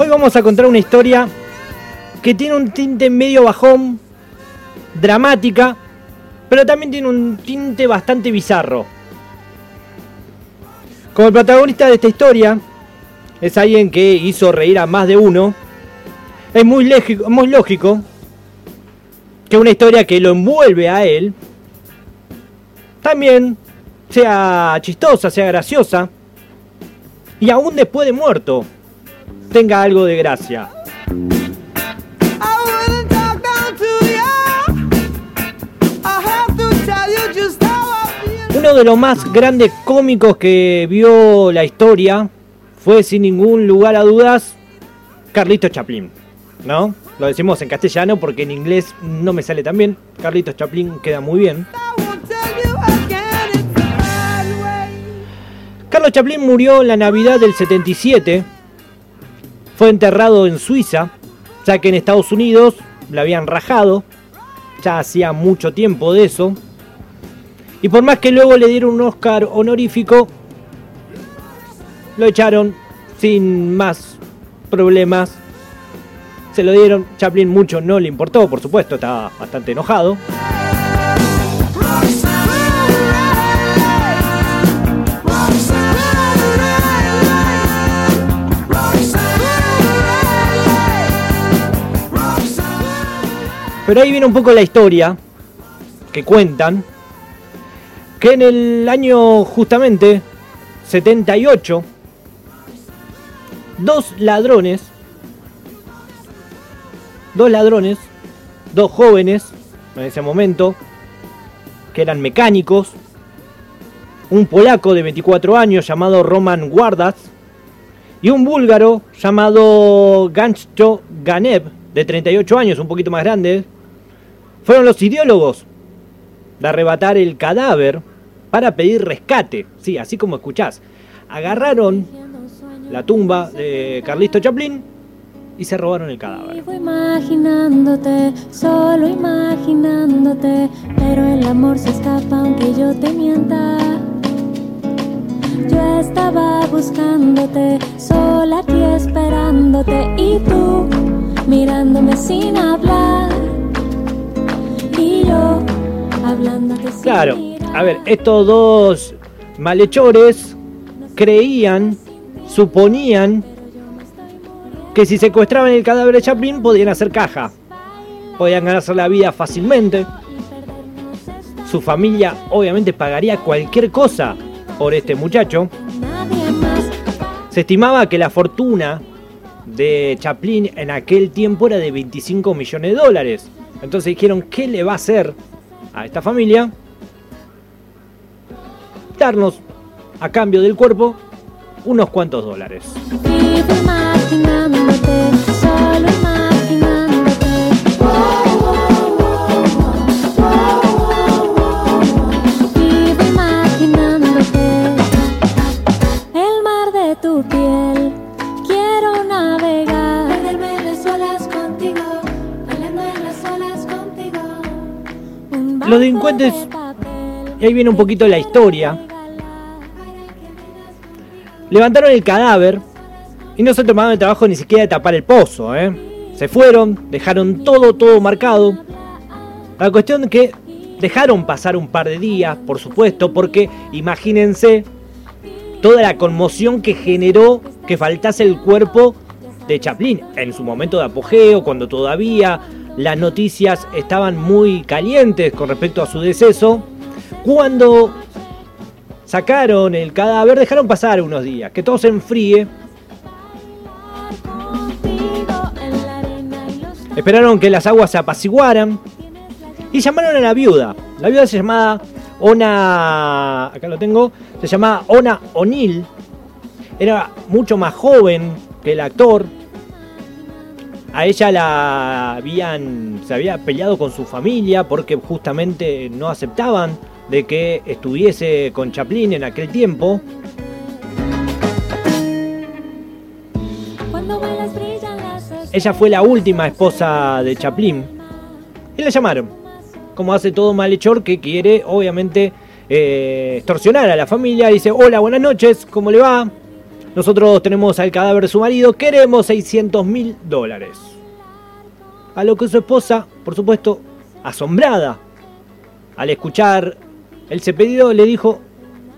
Hoy vamos a contar una historia que tiene un tinte medio bajón, dramática, pero también tiene un tinte bastante bizarro. Como el protagonista de esta historia es alguien que hizo reír a más de uno, es muy lógico, que una historia que lo envuelve a él también sea chistosa, sea graciosa y aún después de muerto tenga algo de gracia. Uno de los más grandes cómicos que vio la historia fue sin ningún lugar a dudas Carlito Chaplin, ¿no? Lo decimos en castellano porque en inglés no me sale tan bien. Carlitos Chaplin queda muy bien. Carlos Chaplin murió en la Navidad del 77. Fue enterrado en Suiza, ya que en Estados Unidos lo habían rajado. Ya hacía mucho tiempo de eso. Y por más que luego le dieron un Oscar honorífico, lo echaron sin más problemas se lo dieron. Chaplin mucho no le importó, por supuesto, estaba bastante enojado. Pero ahí viene un poco la historia que cuentan que en el año justamente 78 dos ladrones dos ladrones, dos jóvenes en ese momento, que eran mecánicos, un polaco de 24 años llamado Roman Guardas y un búlgaro llamado Gancho Ganev de 38 años, un poquito más grande, fueron los ideólogos de arrebatar el cadáver para pedir rescate. Sí, así como escuchás. Agarraron la tumba de Carlisto Chaplin y se robaron el cadáver. Imaginándote, solo imaginándote, pero el amor se escapa aunque yo te mienta. Yo estaba buscándote, sola aquí esperándote y tú mirándome sin hablar. Claro, a ver, estos dos malhechores creían, suponían que si secuestraban el cadáver de Chaplin podían hacer caja. Podían ganarse la vida fácilmente. Su familia obviamente pagaría cualquier cosa por este muchacho. Se estimaba que la fortuna de Chaplin en aquel tiempo era de 25 millones de dólares. Entonces dijeron, ¿qué le va a hacer a esta familia? Darnos a cambio del cuerpo unos cuantos dólares. Los delincuentes, y ahí viene un poquito la historia, levantaron el cadáver y no se tomaron el trabajo ni siquiera de tapar el pozo. ¿eh? Se fueron, dejaron todo, todo marcado. La cuestión es que dejaron pasar un par de días, por supuesto, porque imagínense toda la conmoción que generó que faltase el cuerpo de Chaplin en su momento de apogeo, cuando todavía las noticias estaban muy calientes con respecto a su deceso. Cuando sacaron el cadáver, dejaron pasar unos días, que todo se enfríe. Esperaron que las aguas se apaciguaran y llamaron a la viuda. La viuda se llamaba Ona, acá lo tengo, se llamaba Ona O'Neill. Era mucho más joven que el actor, a ella la habían, se había peleado con su familia porque justamente no aceptaban de que estuviese con Chaplin en aquel tiempo. Ella fue la última esposa de Chaplin y la llamaron, como hace todo malhechor que quiere obviamente eh, extorsionar a la familia. Dice, hola, buenas noches, ¿cómo le va? Nosotros tenemos al cadáver de su marido, queremos 600 mil dólares. A lo que su esposa, por supuesto, asombrada, al escuchar el pedido, le dijo,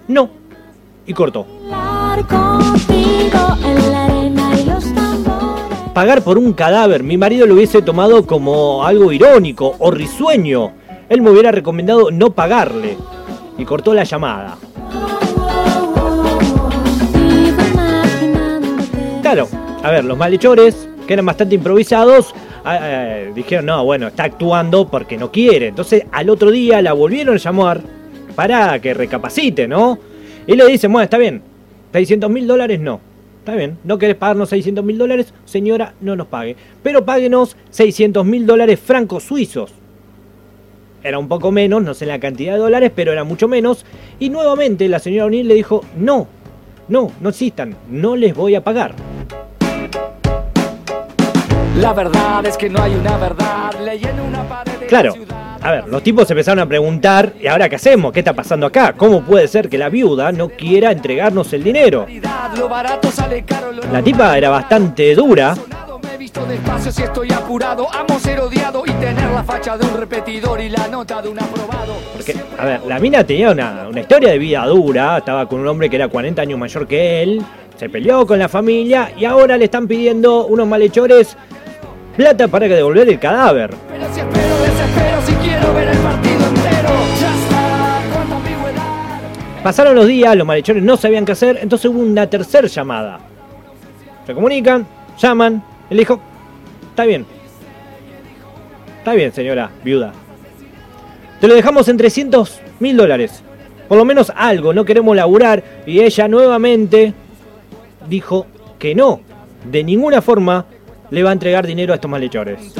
no, y cortó. Pagar por un cadáver, mi marido lo hubiese tomado como algo irónico o risueño. Él me hubiera recomendado no pagarle. Y cortó la llamada. Claro, a ver, los malhechores, que eran bastante improvisados, ah, eh, dijeron, no, bueno, está actuando porque no quiere. Entonces al otro día la volvieron a llamar para que recapacite, ¿no? Y le dicen, bueno, está bien, 600 mil dólares no. Está bien, no querés pagarnos 600 mil dólares, señora, no nos pague. Pero páguenos 600 mil dólares francos suizos. Era un poco menos, no sé la cantidad de dólares, pero era mucho menos. Y nuevamente la señora O'Neill le dijo, no, no, no existan, no les voy a pagar. La verdad es que no hay una verdad, leyendo una pared Claro, a ver, los tipos se empezaron a preguntar, ¿y ahora qué hacemos? ¿Qué está pasando acá? ¿Cómo puede ser que la viuda no quiera entregarnos el dinero? La tipa era bastante dura. Porque, a ver, la mina tenía una, una historia de vida dura, estaba con un hombre que era 40 años mayor que él, se peleó con la familia y ahora le están pidiendo unos malhechores plata para que devolver el cadáver. Pasaron los días, los malhechores no sabían qué hacer, entonces hubo una tercera llamada. Se comunican, llaman, él dijo, está bien. Está bien, señora viuda. Te lo dejamos en 300 mil dólares. Por lo menos algo, no queremos laburar. Y ella nuevamente dijo que no. De ninguna forma le va a entregar dinero a estos malhechores.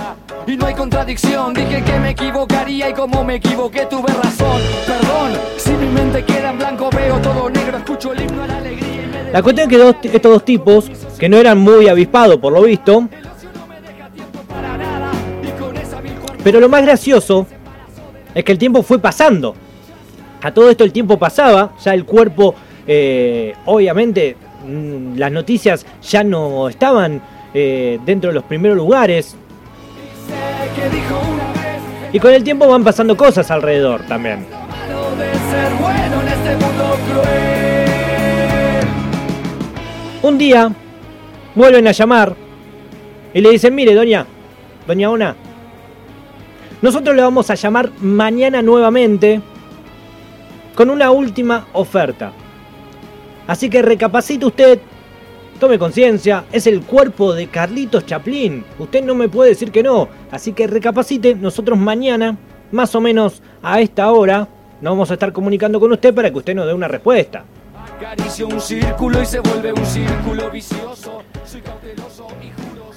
Y no hay contradicción, dije que me equivocaría y como me equivoqué tuve razón. La cuestión es que estos dos tipos, que no eran muy avispados por lo visto, pero lo más gracioso es que el tiempo fue pasando. A todo esto el tiempo pasaba, ya el cuerpo, eh, obviamente, mm, las noticias ya no estaban eh, dentro de los primeros lugares. Y con el tiempo van pasando cosas alrededor también. Un día vuelven a llamar y le dicen, mire, doña, doña Ona, nosotros le vamos a llamar mañana nuevamente con una última oferta. Así que recapacite usted Tome conciencia, es el cuerpo de Carlitos Chaplin. Usted no me puede decir que no. Así que recapacite, nosotros mañana, más o menos a esta hora, nos vamos a estar comunicando con usted para que usted nos dé una respuesta.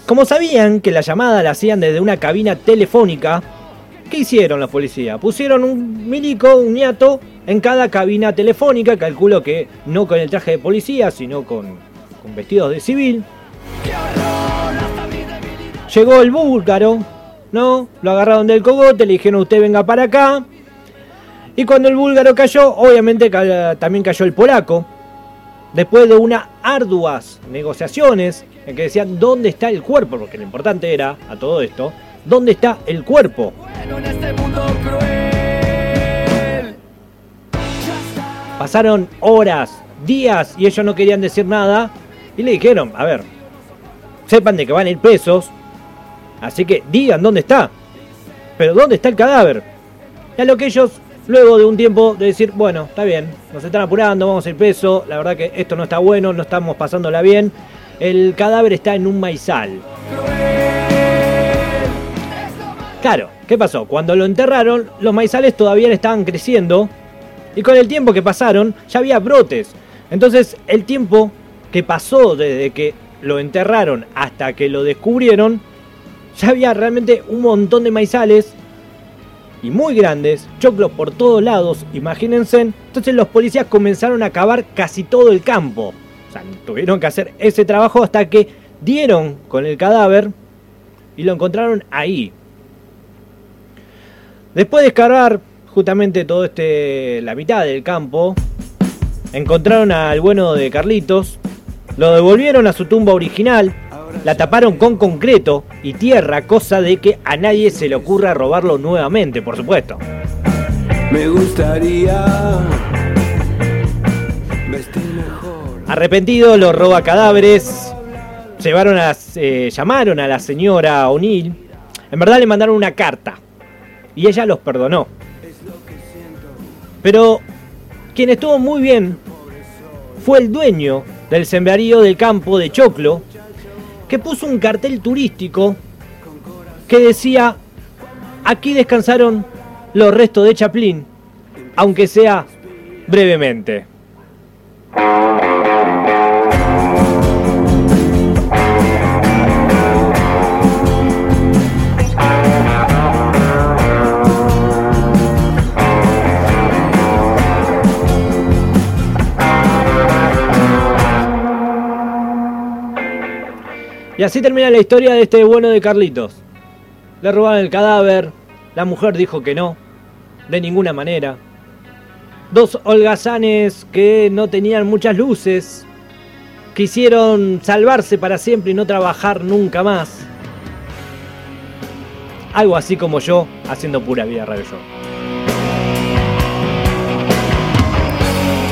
Como sabían que la llamada la hacían desde una cabina telefónica, ¿qué hicieron la policía? Pusieron un milico, un ñato, en cada cabina telefónica, calculo que no con el traje de policía, sino con con vestidos de civil. Llegó el búlgaro, ¿no? Lo agarraron del cogote, le dijeron usted venga para acá. Y cuando el búlgaro cayó, obviamente también cayó el polaco. Después de unas arduas negociaciones en que decían dónde está el cuerpo, porque lo importante era, a todo esto, dónde está el cuerpo. Pasaron horas, días y ellos no querían decir nada y le dijeron, a ver, sepan de que van a ir presos, así que digan dónde está. Pero ¿dónde está el cadáver? Y a lo que ellos, luego de un tiempo de decir, bueno, está bien, nos están apurando, vamos a ir presos, la verdad que esto no está bueno, no estamos pasándola bien, el cadáver está en un maizal. Claro, ¿qué pasó? Cuando lo enterraron, los maizales todavía estaban creciendo y con el tiempo que pasaron ya había brotes. Entonces el tiempo que pasó desde que lo enterraron hasta que lo descubrieron, ya había realmente un montón de maizales y muy grandes, choclos por todos lados, imagínense. Entonces los policías comenzaron a cavar casi todo el campo. O sea, tuvieron que hacer ese trabajo hasta que dieron con el cadáver y lo encontraron ahí. Después de excavar justamente todo este la mitad del campo, encontraron al bueno de Carlitos Lo devolvieron a su tumba original, la taparon con concreto y tierra, cosa de que a nadie se le ocurra robarlo nuevamente, por supuesto. Me gustaría vestir mejor. Arrepentido, los roba cadáveres. Llevaron a, eh, llamaron a la señora O'Neill. En verdad le mandaron una carta. Y ella los perdonó. Pero quien estuvo muy bien fue el dueño del sembradío del campo de Choclo, que puso un cartel turístico que decía, aquí descansaron los restos de Chaplin, aunque sea brevemente. Así termina la historia de este bueno de Carlitos. Le robaron el cadáver, la mujer dijo que no, de ninguna manera. Dos holgazanes que no tenían muchas luces, quisieron salvarse para siempre y no trabajar nunca más. Algo así como yo haciendo pura vida Show.